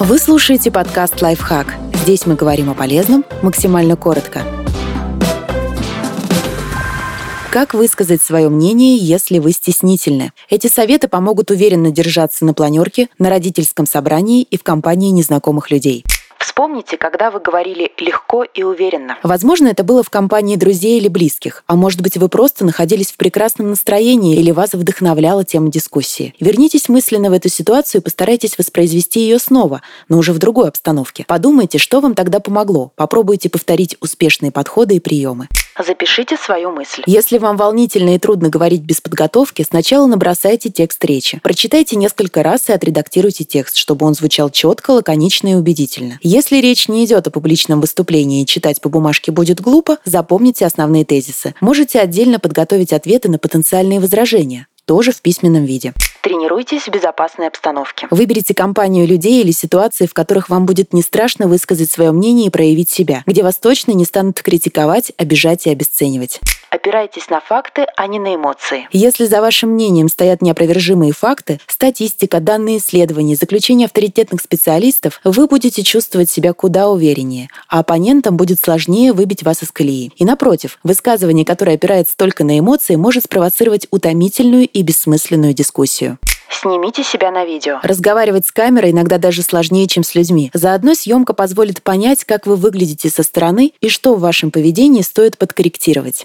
Вы слушаете подкаст «Лайфхак». Здесь мы говорим о полезном максимально коротко. Как высказать свое мнение, если вы стеснительны? Эти советы помогут уверенно держаться на планерке, на родительском собрании и в компании незнакомых людей. Вспомните, когда вы говорили легко и уверенно. Возможно, это было в компании друзей или близких, а может быть, вы просто находились в прекрасном настроении или вас вдохновляла тема дискуссии. Вернитесь мысленно в эту ситуацию и постарайтесь воспроизвести ее снова, но уже в другой обстановке. Подумайте, что вам тогда помогло. Попробуйте повторить успешные подходы и приемы. Запишите свою мысль. Если вам волнительно и трудно говорить без подготовки, сначала набросайте текст речи. Прочитайте несколько раз и отредактируйте текст, чтобы он звучал четко, лаконично и убедительно. Если речь не идет о публичном выступлении и читать по бумажке будет глупо, запомните основные тезисы. Можете отдельно подготовить ответы на потенциальные возражения тоже в письменном виде. Тренируйтесь в безопасной обстановке. Выберите компанию людей или ситуации, в которых вам будет не страшно высказать свое мнение и проявить себя, где вас точно не станут критиковать, обижать и обесценивать. Опирайтесь на факты, а не на эмоции. Если за вашим мнением стоят неопровержимые факты, статистика, данные исследований, заключения авторитетных специалистов, вы будете чувствовать себя куда увереннее, а оппонентам будет сложнее выбить вас из колеи. И напротив, высказывание, которое опирается только на эмоции, может спровоцировать утомительную и бессмысленную дискуссию. Снимите себя на видео. Разговаривать с камерой иногда даже сложнее, чем с людьми. Заодно съемка позволит понять, как вы выглядите со стороны и что в вашем поведении стоит подкорректировать.